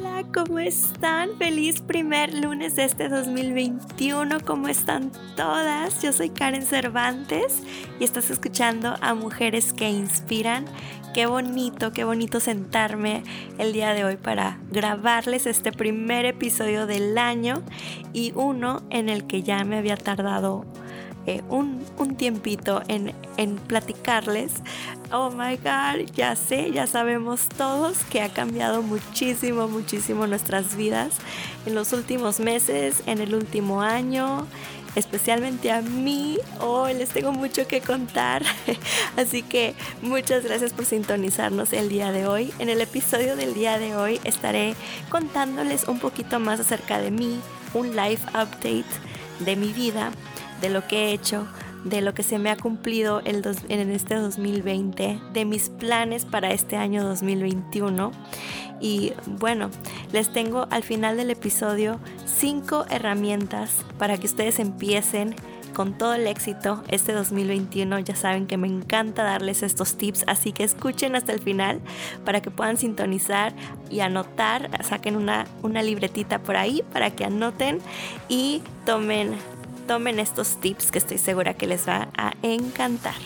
Hola, ¿cómo están? Feliz primer lunes de este 2021. ¿Cómo están todas? Yo soy Karen Cervantes y estás escuchando a Mujeres que Inspiran. Qué bonito, qué bonito sentarme el día de hoy para grabarles este primer episodio del año y uno en el que ya me había tardado eh, un, un, tiempito en, en platicarles. Oh my god, ya sé, ya sabemos todos que ha cambiado muchísimo, muchísimo nuestras vidas en los últimos meses, en el último año especialmente a mí. Hoy les tengo mucho que contar. Así que muchas gracias por sintonizarnos el día de hoy. En el episodio del día de hoy estaré contándoles un poquito más acerca de mí, un life update de mi vida de lo que he hecho, de lo que se me ha cumplido en este 2020, de mis planes para este año 2021. Y bueno, les tengo al final del episodio cinco herramientas para que ustedes empiecen con todo el éxito este 2021. Ya saben que me encanta darles estos tips, así que escuchen hasta el final para que puedan sintonizar y anotar. Saquen una, una libretita por ahí para que anoten y tomen tomen estos tips que estoy segura que les va a encantar.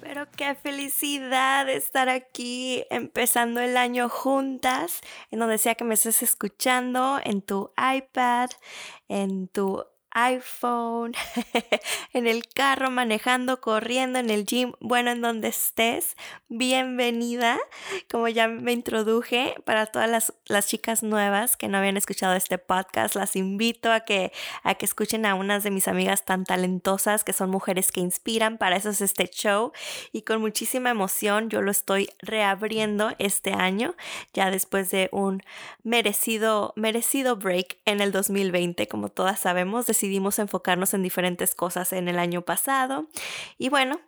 Pero qué felicidad estar aquí empezando el año juntas, en donde sea que me estés escuchando, en tu iPad, en tu iPhone, en el carro, manejando, corriendo, en el gym, bueno, en donde estés, bienvenida. Como ya me introduje, para todas las, las, chicas nuevas que no habían escuchado este podcast, las invito a que, a que escuchen a unas de mis amigas tan talentosas que son mujeres que inspiran. Para eso es este show y con muchísima emoción yo lo estoy reabriendo este año, ya después de un merecido, merecido break en el 2020, como todas sabemos decidimos enfocarnos en diferentes cosas en el año pasado. Y bueno,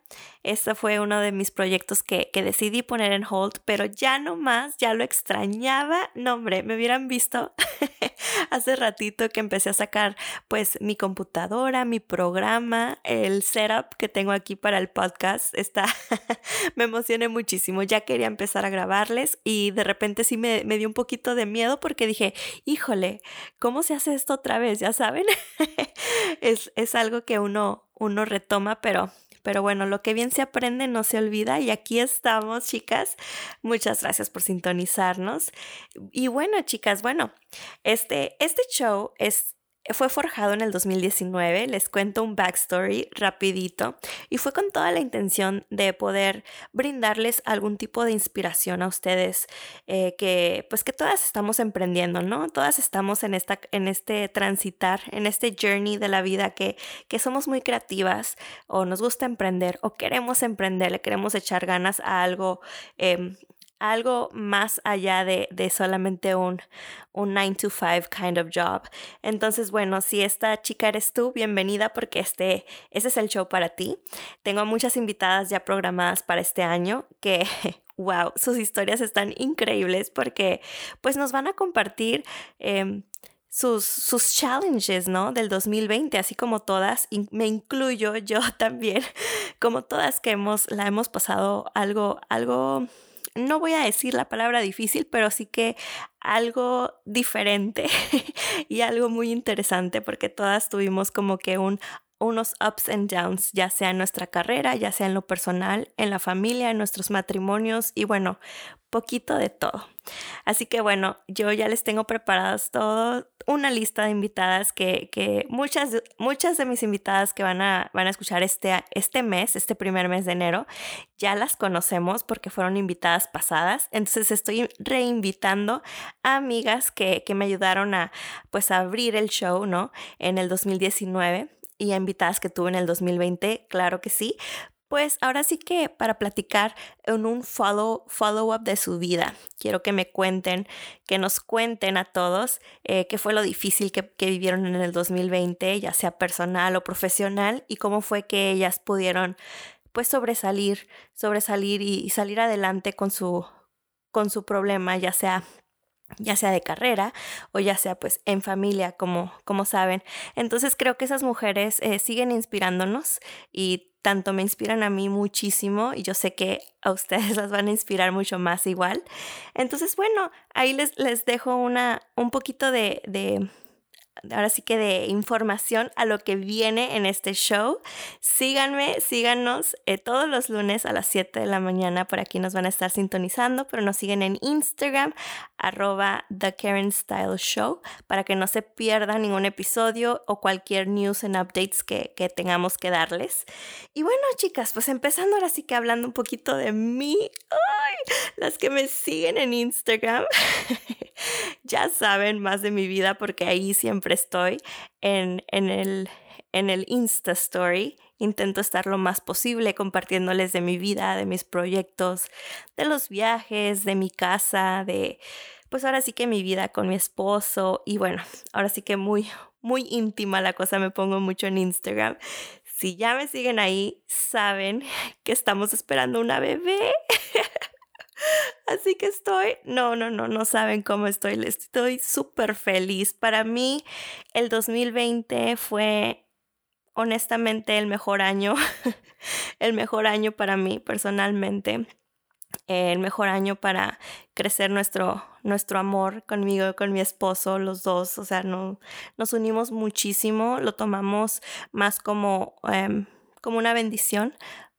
este fue uno de mis proyectos que, decidí poner en hold, pero ya no más, ya lo extrañaba. No, hombre, me hubieran visto hace ratito que empecé a sacar pues mi computadora, mi programa, el setup que tengo aquí para el podcast. Está, me emocioné muchísimo. Ya quería empezar a grabarles y de repente sí me, me dio un poquito de miedo porque dije, híjole, ¿cómo se hace esto otra vez? Ya saben, es, es algo que uno, uno retoma, pero pero bueno, lo que bien se aprende no se olvida y aquí estamos, chicas. Muchas gracias por sintonizarnos. Y bueno, chicas, bueno, este, este show es fue forjado en el 2019, les cuento un backstory rapidito y fue con toda la intención de poder brindarles algún tipo de inspiración a ustedes eh, que pues que todas estamos emprendiendo, ¿no? Todas estamos en, esta, en este transitar, en este journey de la vida que, que somos muy creativas o nos gusta emprender o queremos emprender, le queremos echar ganas a algo em, algo más allá de, solamente un, un 9 to 5 kind of job. Entonces, bueno, si esta chica eres tú, bienvenida porque este, es el show para ti. Tengo muchas invitadas ya programadas para este año que wow, sus historias están increíbles porque pues nos van a compartir em, sus, sus challenges, ¿no? Del 2020, así como todas, y me incluyo yo también, como todas que hemos, la hemos pasado algo, algo no voy a decir la palabra difícil, pero sí que algo diferente y algo muy interesante porque todas tuvimos como que un unos ups and downs, ya sea en nuestra carrera, ya sea en lo personal, en la familia, en nuestros matrimonios y bueno, poquito de todo. Así que bueno, yo ya les tengo preparadas todo, una lista de invitadas que, que, muchas, muchas de mis invitadas que van a, van a escuchar este, este mes, este primer mes de enero, ya las conocemos porque fueron invitadas pasadas. Entonces estoy reinvitando a amigas que, que me ayudaron a pues abrir el show, ¿no? En el 2019 y a invitadas que tuve en el 2020, claro que sí. Pues ahora sí que para platicar en un follow, follow up de su vida, quiero que me cuenten, que nos cuenten a todos eh, qué fue lo difícil que, que, vivieron en el 2020, ya sea personal o profesional, y cómo fue que ellas pudieron pues sobresalir, sobresalir y, y salir adelante con su, con su problema, ya sea ya sea de carrera o ya sea pues en familia, como, como saben. Entonces creo que esas mujeres eh, siguen inspirándonos y tanto me inspiran a mí muchísimo y yo sé que a ustedes las van a inspirar mucho más igual. Entonces, bueno, ahí les, les dejo una, un poquito de, de ahora sí que de información a lo que viene en este show. Síganme, síganos eh, todos los lunes a las 7 de la mañana. Por aquí nos van a estar sintonizando, pero nos siguen en Instagram, arroba The Style Show, para que no se pierdan ningún episodio o cualquier news and updates que, que tengamos que darles. Y bueno, chicas, pues empezando ahora sí que hablando un poquito de mí. Las que me siguen en Instagram ya saben más de mi vida porque ahí siempre estoy en, el, en Insta Story. Intento estar lo más posible compartiéndoles de mi vida, de mis proyectos, de los viajes, de mi casa, de pues ahora sí que mi vida con mi esposo y bueno, ahora sí que muy, muy íntima la cosa, me pongo mucho en Instagram. Si ya me siguen ahí, saben que estamos esperando una bebé. Así que estoy, no, no, no, no saben cómo estoy, estoy súper feliz. Para mí el 2020 fue honestamente el mejor año, el mejor año para mí personalmente, el mejor año para crecer nuestro, nuestro amor conmigo, con mi esposo, los dos, o sea, no, nos unimos muchísimo, lo tomamos más como... Em, como una bendición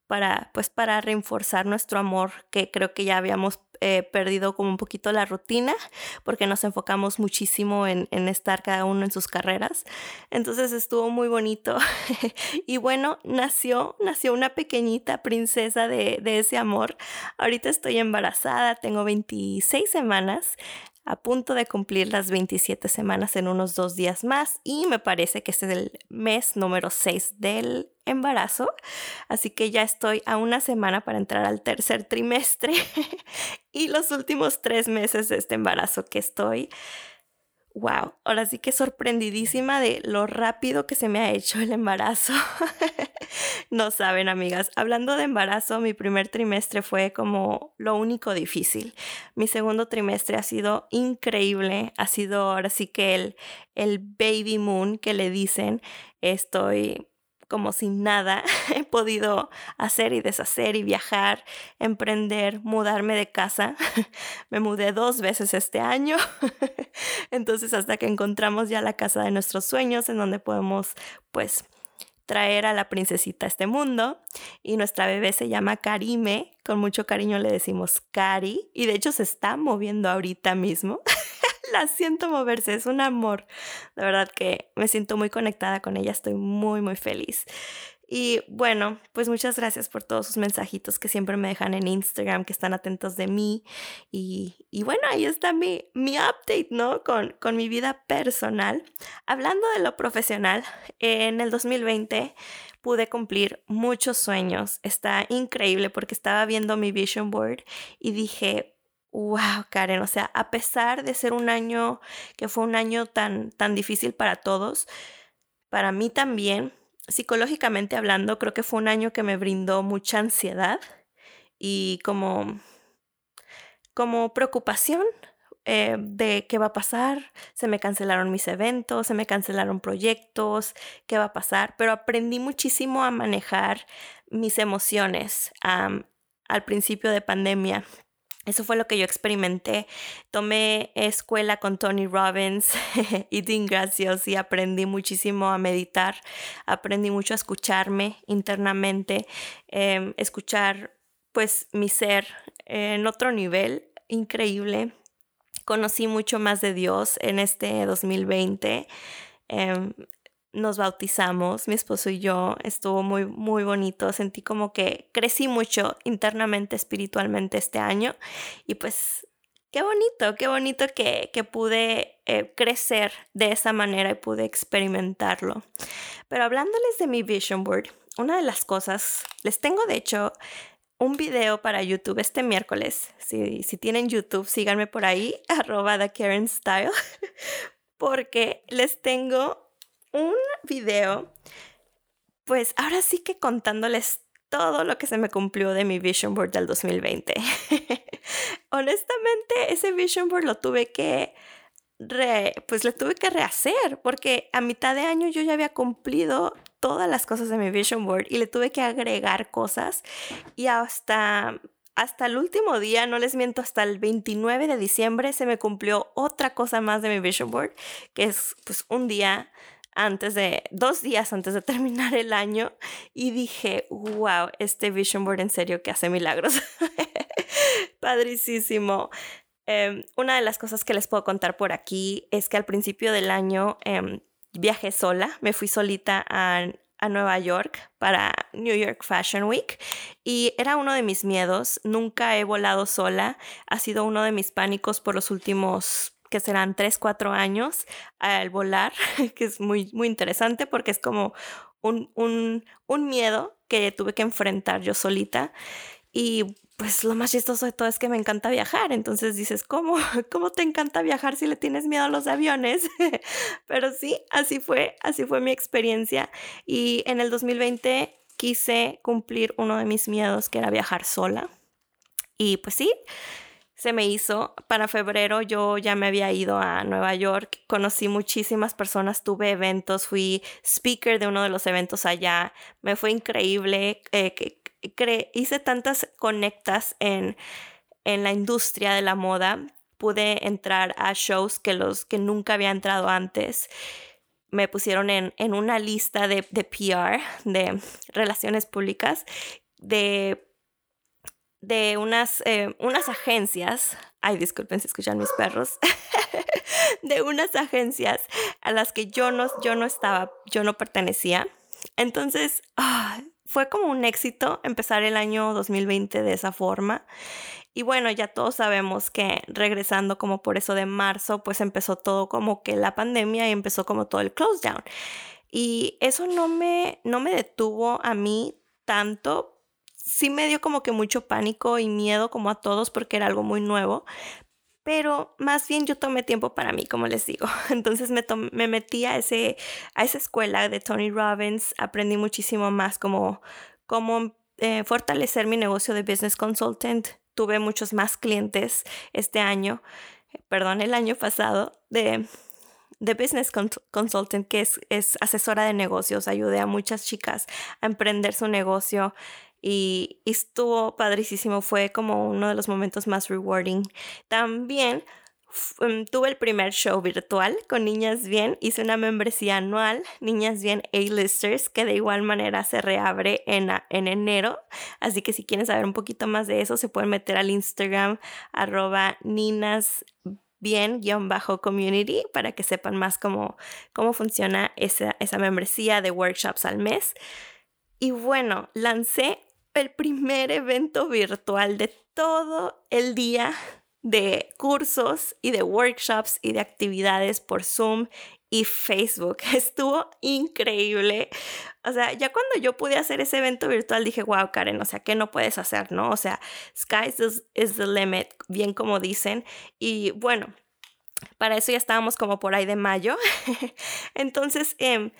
para, pues, para reforzar nuestro amor, que creo que ya habíamos perdido como un poquito la rutina, porque nos enfocamos muchísimo en, en estar cada uno en sus carreras. Entonces estuvo muy bonito. y bueno, nació, nació una pequeñita princesa de, de ese amor. Ahorita estoy embarazada, tengo 26 semanas a punto de cumplir las 27 semanas en unos dos días más y me parece que este es el mes número 6 del embarazo, así que ya estoy a una semana para entrar al tercer trimestre y los últimos tres meses de este embarazo que estoy wow, ahora sí que sorprendidísima de lo rápido que se me ha hecho el embarazo. no saben, amigas, hablando de embarazo, mi primer trimestre fue como lo único difícil. Mi segundo trimestre ha sido increíble, ha sido ahora sí que el, el baby moon que le dicen. Estoy como sin nada he podido hacer y deshacer y viajar, emprender, mudarme de casa. Me mudé dos veces este año. Entonces hasta que encontramos ya la casa de nuestros sueños en donde podemos pues traer a la princesita a este mundo y nuestra bebé se llama Karime, con mucho cariño le decimos Cari y de hecho se está moviendo ahorita mismo. la siento moverse, es un amor. De verdad que me siento muy conectada con ella, estoy muy, muy feliz. Y bueno, pues muchas gracias por todos sus mensajitos que siempre me dejan en Instagram, que están atentos de mí. Y, y bueno, ahí está mi, mi update, ¿no? Con, con mi vida personal. Hablando de lo profesional, en el 2020 pude cumplir muchos sueños. Está increíble porque estaba viendo mi vision board y dije, wow, Karen, o sea, a pesar de ser un año que fue un año tan, tan difícil para todos, para mí también, psicológicamente hablando, creo que fue un año que me brindó mucha ansiedad y como, como preocupación eh, de qué va a pasar, se me cancelaron mis eventos, se me cancelaron proyectos, qué va a pasar, pero aprendí muchísimo a manejar mis emociones al principio de pandemia eso fue lo que yo experimenté. Tomé escuela con Tony Robbins y Dean Gracios y aprendí muchísimo a meditar. Aprendí mucho a escucharme internamente, em, escuchar pues mi ser en otro nivel increíble. Conocí mucho más de Dios en este 2020 nos bautizamos, mi esposo y yo, estuvo muy, muy bonito, sentí como que crecí mucho internamente, espiritualmente este año y pues qué bonito, qué bonito que, que pude eh, crecer de esa manera y pude experimentarlo. Pero hablándoles de mi vision board, una de las cosas, les tengo de hecho un video para YouTube este miércoles. Si, si tienen YouTube, síganme por ahí, arroba Karen Style, porque les tengo un video, pues ahora sí que contándoles todo lo que se me cumplió de mi vision board del 2020. Honestamente, ese vision board lo tuve que pues le tuve que rehacer porque a mitad de año yo ya había cumplido todas las cosas de mi vision board y le tuve que agregar cosas y hasta hasta el último día, no les miento, hasta el 29 de diciembre se me cumplió otra cosa más de mi vision board, que es pues un día antes de, dos días antes de terminar el año y dije, wow, este vision board en serio que hace milagros. Padricísimo. Em, una de las cosas que les puedo contar por aquí es que al principio del año em, viajé sola, me fui solita a, a Nueva York para New York Fashion Week y era uno de mis miedos. Nunca he volado sola. Ha sido uno de mis pánicos por los últimos que serán 3, 4 años al volar, que es muy, muy interesante porque es como un, un, un miedo que tuve que enfrentar yo solita. Y pues lo más chistoso de todo es que me encanta viajar. Entonces dices, ¿cómo? ¿Cómo te encanta viajar si le tienes miedo a los aviones? Pero sí, así fue, así fue mi experiencia. Y en el 2020 quise cumplir uno de mis miedos, que era viajar sola. Y pues sí, se me hizo. Para febrero yo ya me había ido a Nueva York, conocí muchísimas personas, tuve eventos, fui speaker de uno de los eventos allá, me fue increíble. Eh, hice tantas conectas en, en la industria de la moda, pude entrar a shows que, los, que nunca había entrado antes. Me pusieron en, en una lista de, de PR, de relaciones públicas, de de unas, eh, unas agencias, ay disculpen si escuchan mis perros, de unas agencias a las que yo no, yo no estaba, yo no pertenecía. Entonces, ah, fue como un éxito empezar el año 2020 de esa forma. Y bueno, ya todos sabemos que regresando como por eso de marzo, pues empezó todo como que la pandemia y empezó como todo el close down. Y eso no me, no me detuvo a mí tanto. Sí me dio como que mucho pánico y miedo como a todos porque era algo muy nuevo, pero más bien yo tomé tiempo para mí, como les digo. Entonces me, me metí a, ese, a esa escuela de Tony Robbins, aprendí muchísimo más como cómo eh, fortalecer mi negocio de business consultant. Tuve muchos más clientes este año, perdón, el año pasado, de, de Business Consultant, que es, es asesora de negocios. Ayudé a muchas chicas a emprender su negocio y, estuvo padricísimo, fue como uno de los momentos más rewarding. También em, tuve el primer show virtual con Niñas Bien, hice una membresía anual, Niñas Bien A-Listers, que de igual manera se reabre en, en enero, así que si quieren saber un poquito más de eso, se pueden meter al Instagram arroba ninas bien-community para que sepan más cómo, cómo funciona esa, esa membresía de workshops al mes. Y bueno, lancé el primer evento virtual de todo el día de cursos y de workshops y de actividades por Zoom y Facebook. Estuvo increíble. O sea, ya cuando yo pude hacer ese evento virtual dije, wow, Karen, o sea, ¿qué no puedes hacer, no? O sea, sky is, the limit, bien como dicen. Y bueno, para eso ya estábamos como por ahí de mayo. Entonces, eh,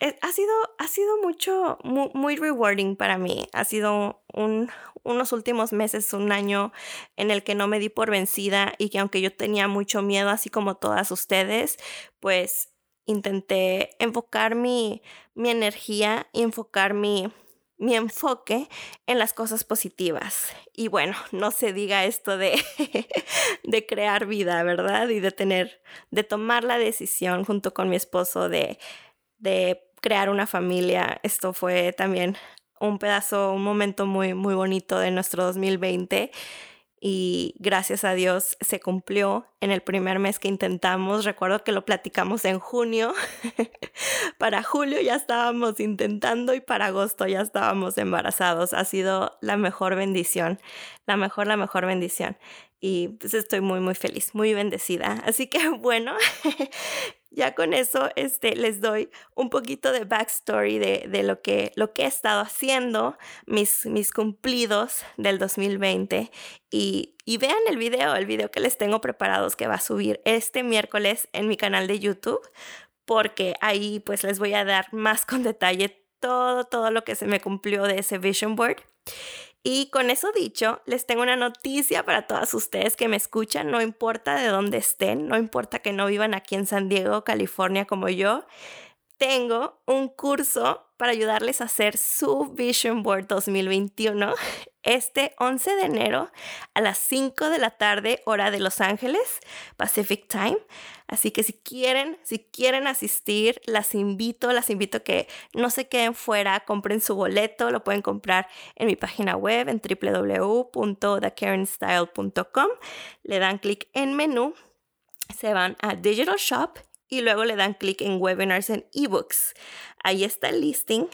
ha sido, ha sido mucho, muy, rewarding para mí. Ha sido un, unos últimos meses, un año en el que no me di por vencida y que aunque yo tenía mucho miedo, así como todas ustedes, pues intenté enfocar mi, mi energía y enfocar mi, mi enfoque en las cosas positivas. Y bueno, no se diga esto de, de crear vida, ¿verdad? Y de tener, de tomar la decisión junto con mi esposo de crear una familia. Esto fue también un pedazo, un momento muy, muy bonito de nuestro 2020 y gracias a Dios se cumplió en el primer mes que intentamos. Recuerdo que lo platicamos en junio. para julio ya estábamos intentando y para agosto ya estábamos embarazados. Ha sido la mejor bendición, la mejor, la mejor bendición. Y pues estoy muy, muy feliz, muy bendecida. Así que bueno, ya con eso este, les doy un poquito de backstory de, de lo, que, lo que he estado haciendo, mis, mis cumplidos del 2020 y, y vean el video, el video que les tengo preparados que va a subir este miércoles en mi canal de YouTube porque ahí pues les voy a dar más con detalle todo, todo lo que se me cumplió de ese vision board. Y con eso dicho, les tengo una noticia para todas ustedes que me escuchan, no importa de dónde estén, no importa que no vivan aquí en San Diego, California como yo. Tengo un curso para ayudarles a hacer su Vision Board 2021 este 11 de enero a las 5 de la tarde hora de Los Ángeles, Pacific Time. Así que si quieren, si quieren asistir, las invito, las invito que no se queden fuera, compren su boleto, lo pueden comprar en mi página web en www.thekarenstyle.com. Le dan clic en menú, se van a Digital Shop y luego le dan clic en webinars en ebooks. Ahí está el listing.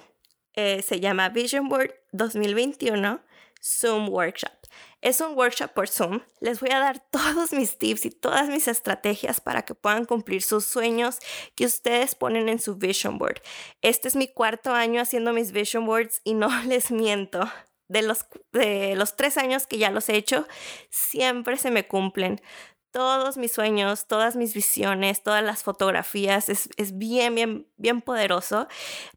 Eh, se llama Vision Board 2021 Zoom Workshop. Es un workshop por Zoom. Les voy a dar todos mis tips y todas mis estrategias para que puedan cumplir sus sueños que ustedes ponen en su Vision Board. Este es mi cuarto año haciendo mis Vision Boards y no les miento. De los, de los tres años que ya los he hecho, siempre se me cumplen todos mis sueños, todas mis visiones, todas las fotografías. Es, bien, bien, bien poderoso.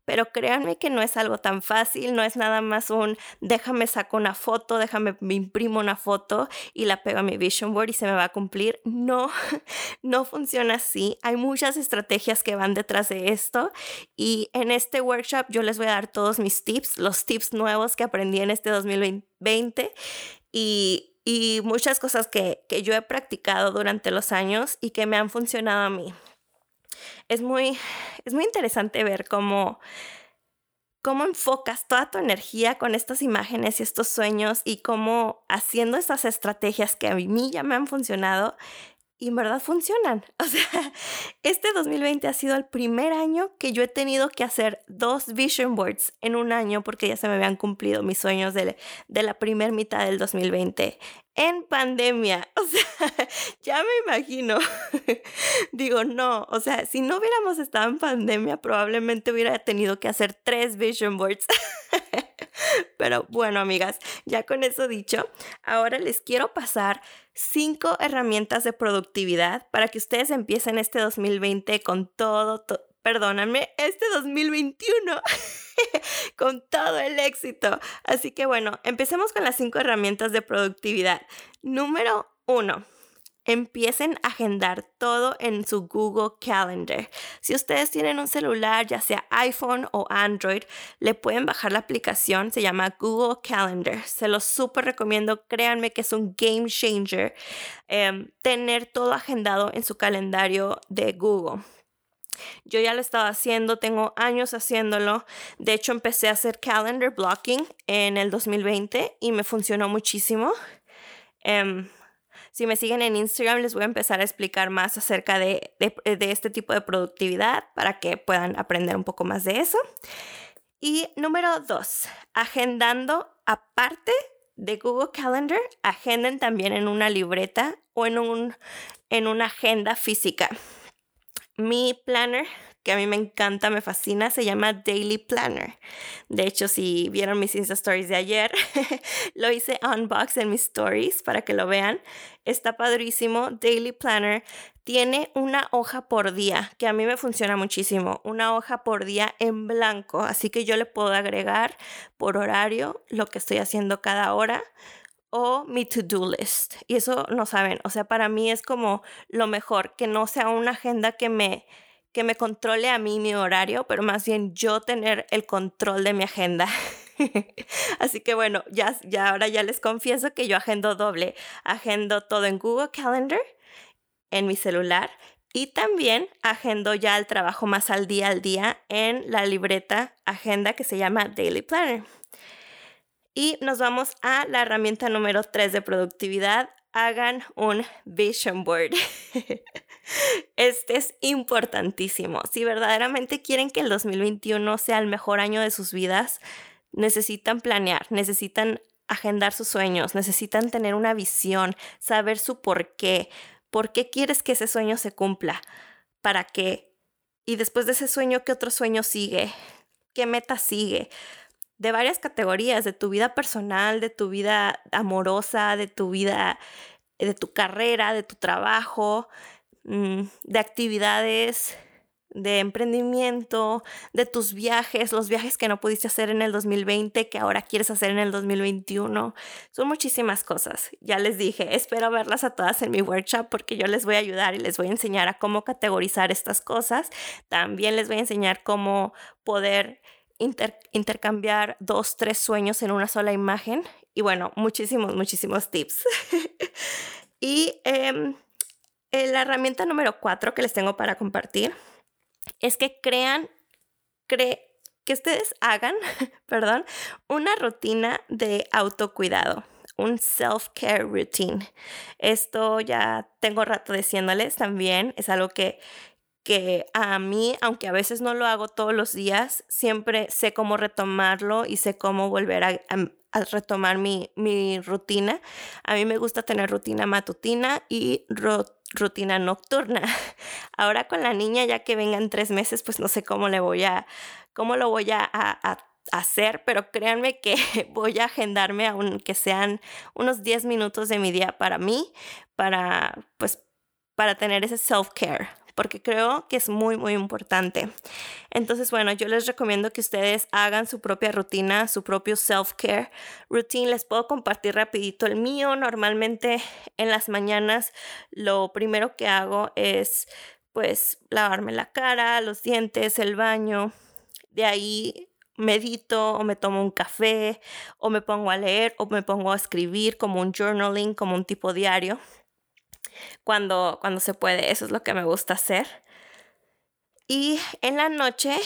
Pero créanme que no es algo tan fácil, no es nada más un déjame saco una foto, déjame me imprimo una foto y la pego a mi vision board y se me va a cumplir. No, no funciona así. Hay muchas estrategias que van detrás de esto y en este workshop yo les voy a dar todos mis tips, los tips nuevos que aprendí en este 2020 y y muchas cosas que, yo he practicado durante los años y que me han funcionado a mí. Es muy, es muy interesante ver cómo, cómo enfocas toda tu energía con estas imágenes y estos sueños y cómo haciendo estas estrategias que a mí ya me han funcionado, y en verdad funcionan. O sea, este 2020 ha sido el primer año que yo he tenido que hacer dos vision boards en un año porque ya se me habían cumplido mis sueños de, de la primera mitad del 2020 en pandemia. O sea, ya me imagino. Digo, no, o sea, si no hubiéramos estado en pandemia, probablemente hubiera tenido que hacer tres vision boards. Pero bueno, amigas, ya con eso dicho, ahora les quiero pasar cinco herramientas de productividad para que ustedes empiecen este 2020 con todo, perdóname, este 2021 con todo el éxito. Así que bueno, empecemos con las cinco herramientas de productividad. Número uno empiecen a agendar todo en su Google Calendar. Si ustedes tienen un celular, ya sea iPhone o Android, le pueden bajar la aplicación, se llama Google Calendar. Se los súper recomiendo, créanme que es un game changer em, tener todo agendado en su calendario de Google. Yo ya lo estaba haciendo, tengo años haciéndolo. De hecho, empecé a hacer calendar blocking en el 2020 y me funcionó muchísimo. Em, si me siguen en Instagram, les voy a empezar a explicar más acerca de, este tipo de productividad para que puedan aprender un poco más de eso. Y número dos, agendando aparte de Google Calendar, agenden también en una libreta o en, un, en una agenda física. Mi planner que a mí me encanta, me fascina, se llama Daily Planner. De hecho, si vieron mis Insta Stories de ayer, lo hice unbox en mis stories para que lo vean. Está padrísimo. Daily Planner tiene una hoja por día, que a mí me funciona muchísimo. Una hoja por día en blanco, así que yo le puedo agregar por horario lo que estoy haciendo cada hora o mi to-do list. Y eso no saben, o sea, para mí es como lo mejor, que no sea una agenda que me que me controle a mí mi horario, pero más bien yo tener el control de mi agenda. Así que bueno, ya, ya ahora ya les confieso que yo agendo doble. Agendo todo en Google Calendar, en mi celular, y también agendo ya el trabajo más al día al día en la libreta agenda que se llama Daily Planner. Y nos vamos a la herramienta número 3 de productividad. Hagan un vision board. Este es importantísimo. Si verdaderamente quieren que el 2021 sea el mejor año de sus vidas, necesitan planear, necesitan agendar sus sueños, necesitan tener una visión, saber su por qué. ¿Por qué quieres que ese sueño se cumpla? ¿Para qué? Y después de ese sueño, ¿qué otro sueño sigue? ¿Qué meta sigue? De varias categorías, de tu vida personal, de tu vida amorosa, de tu vida, de tu carrera, de tu trabajo, Mm, de actividades de emprendimiento, de tus viajes, los viajes que no pudiste hacer en el 2020, que ahora quieres hacer en el 2021. Son muchísimas cosas. Ya les dije, espero verlas a todas en mi workshop porque yo les voy a ayudar y les voy a enseñar a cómo categorizar estas cosas. También les voy a enseñar cómo poder intercambiar dos, tres sueños en una sola imagen. Y bueno, muchísimos, muchísimos tips. y em, eh, la herramienta número cuatro que les tengo para compartir es que crean, que ustedes hagan, perdón, una rutina de autocuidado, un self-care routine. Esto ya tengo rato diciéndoles también, es algo que que a mí, aunque a veces no lo hago todos los días, siempre sé cómo retomarlo y sé cómo volver a, retomar mi, mi, rutina. A mí me gusta tener rutina matutina y rutina nocturna. Ahora con la niña, ya que vengan tres meses, pues no sé cómo le voy a, cómo lo voy a, hacer, pero créanme que voy a agendarme aunque sean unos 10 minutos de mi día para mí, para pues para tener ese self-care, porque creo que es muy, muy importante. Entonces, bueno, yo les recomiendo que ustedes hagan su propia rutina, su propio self-care routine. Les puedo compartir rapidito el mío. Normalmente en las mañanas lo primero que hago es pues lavarme la cara, los dientes, el baño. De ahí medito o me tomo un café o me pongo a leer o me pongo a escribir como un journaling, como un tipo diario cuando, cuando se puede. Eso es lo que me gusta hacer. Y en la noche,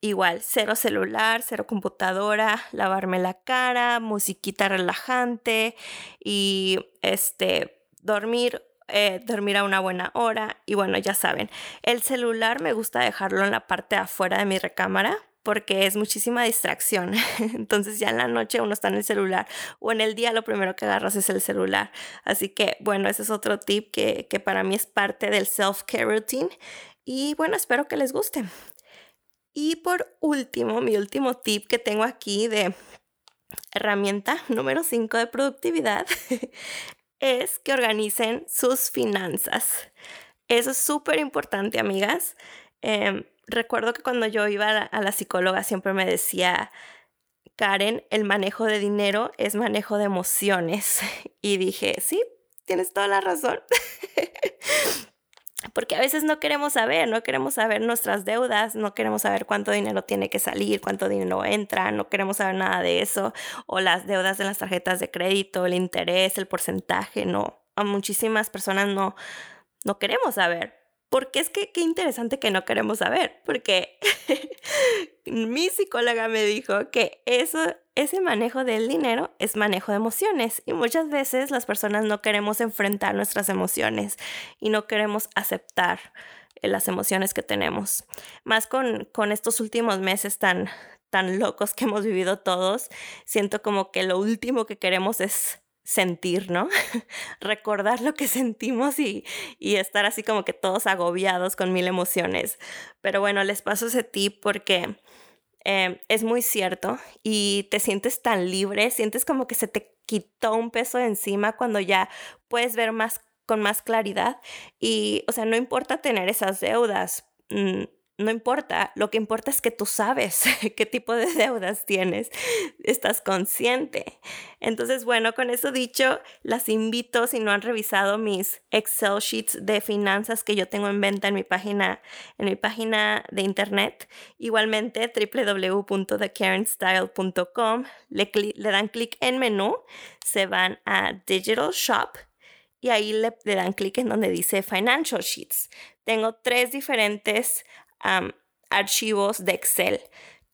igual, cero celular, cero computadora, lavarme la cara, musiquita relajante y este, dormir eh, dormir a una buena hora y bueno, ya saben, el celular me gusta dejarlo en la parte de afuera de mi recámara porque es muchísima distracción. Entonces ya en la noche uno está en el celular o en el día lo primero que agarras es el celular. Así que bueno, ese es otro tip que, que para mí es parte del self-care routine. Y bueno, espero que les guste. Y por último, mi último tip que tengo aquí de herramienta número 5 de productividad es que organicen sus finanzas. Eso es súper importante, amigas. Em, recuerdo que cuando yo iba a la, psicóloga siempre me decía, Karen, el manejo de dinero es manejo de emociones. Y dije, sí, tienes toda la razón. Porque a veces no queremos saber, no queremos saber nuestras deudas, no queremos saber cuánto dinero tiene que salir, cuánto dinero entra, no queremos saber nada de eso, o las deudas de las tarjetas de crédito, el interés, el porcentaje, no. A muchísimas personas no, no queremos saber, porque es que qué interesante que no queremos saber, porque mi psicóloga me dijo que eso, ese manejo del dinero es manejo de emociones y muchas veces las personas no queremos enfrentar nuestras emociones y no queremos aceptar las emociones que tenemos. Más con, con estos últimos meses tan, tan locos que hemos vivido todos, siento como que lo último que queremos es sentir, ¿no? Recordar lo que sentimos y, estar así como que todos agobiados con mil emociones. Pero bueno, les paso ese tip porque em, es muy cierto y te sientes tan libre, sientes como que se te quitó un peso de encima cuando ya puedes ver más con más claridad y, o sea, no importa tener esas deudas. Mm, no importa, lo que importa es que tú sabes qué tipo de deudas tienes, estás consciente. Entonces, bueno, con eso dicho, las invito si no han revisado mis Excel sheets de finanzas que yo tengo en venta en mi página en mi página de internet, igualmente www.thekarenstyle.com, le, le dan clic en menú, se van a Digital Shop y ahí le, le dan clic en donde dice Financial Sheets. Tengo tres diferentes archivos de Excel,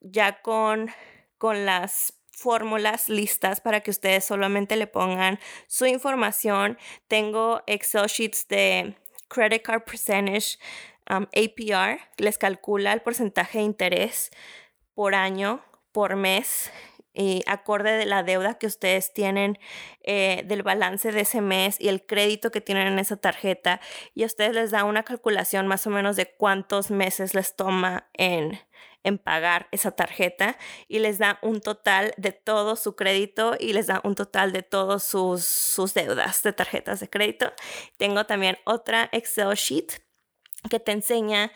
ya con, con las fórmulas listas para que ustedes solamente le pongan su información. Tengo Excel sheets de credit card percentage, APR, les calcula el porcentaje de interés por año, por mes, y acorde de la deuda que ustedes tienen, eh, del balance de ese mes y el crédito que tienen en esa tarjeta. Y a ustedes les da una calculación más o menos de cuántos meses les toma en, en pagar esa tarjeta y les da un total de todo su crédito y les da un total de todas sus, sus deudas de tarjetas de crédito. Tengo también otra Excel sheet que te enseña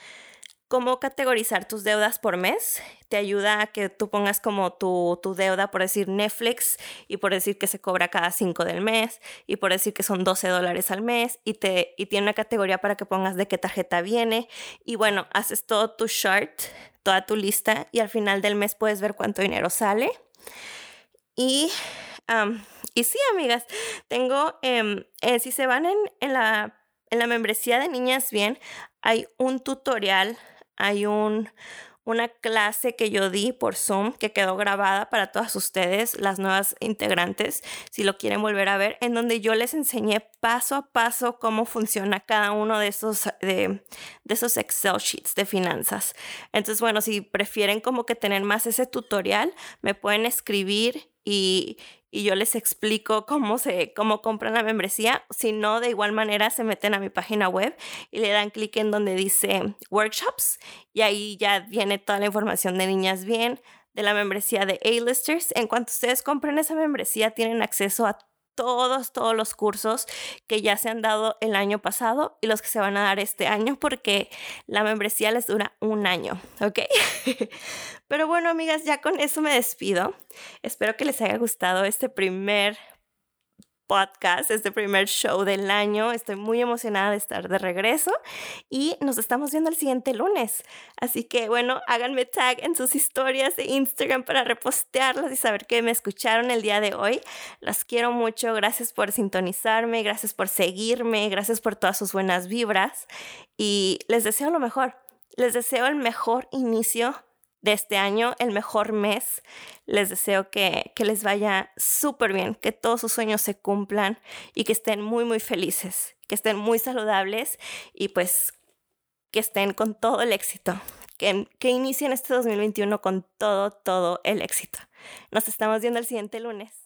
cómo categorizar tus deudas por mes. Te ayuda a que tú pongas como tu, tu, deuda, por decir Netflix, y por decir que se cobra cada 5 del mes, y por decir que son 12 dólares al mes, y, te, y tiene una categoría para que pongas de qué tarjeta viene. Y bueno, haces todo tu chart, toda tu lista, y al final del mes puedes ver cuánto dinero sale. Y, y sí, amigas, tengo, em, eh, si se van en, la en la membresía de Niñas Bien hay un tutorial hay un, una clase que yo di por Zoom que quedó grabada para todas ustedes, las nuevas integrantes, si lo quieren volver a ver, en donde yo les enseñé paso a paso cómo funciona cada uno de esos, de, de esos Excel sheets de finanzas. Entonces, bueno, si prefieren como que tener más ese tutorial, me pueden escribir y, y yo les explico cómo se cómo compran la membresía. Si no, de igual manera se meten a mi página web y le dan clic en donde dice workshops y ahí ya viene toda la información de Niñas Bien, de la membresía de A-Listers. En cuanto ustedes compren esa membresía, tienen acceso a todos, todos los cursos que ya se han dado el año pasado y los que se van a dar este año porque la membresía les dura un año, ¿ok? Pero bueno, amigas, ya con eso me despido. Espero que les haya gustado este primer podcast, este primer show del año. Estoy muy emocionada de estar de regreso y nos estamos viendo el siguiente lunes. Así que bueno, háganme tag en sus historias de Instagram para repostearlas y saber que me escucharon el día de hoy. Las quiero mucho. Gracias por sintonizarme, gracias por seguirme, gracias por todas sus buenas vibras y les deseo lo mejor. Les deseo el mejor inicio de este año, el mejor mes. Les deseo que, que les vaya súper bien, que todos sus sueños se cumplan y que estén muy, muy felices, que estén muy saludables y pues que estén con todo el éxito, que, que inicien este 2021 con todo, todo el éxito. Nos estamos viendo el siguiente lunes.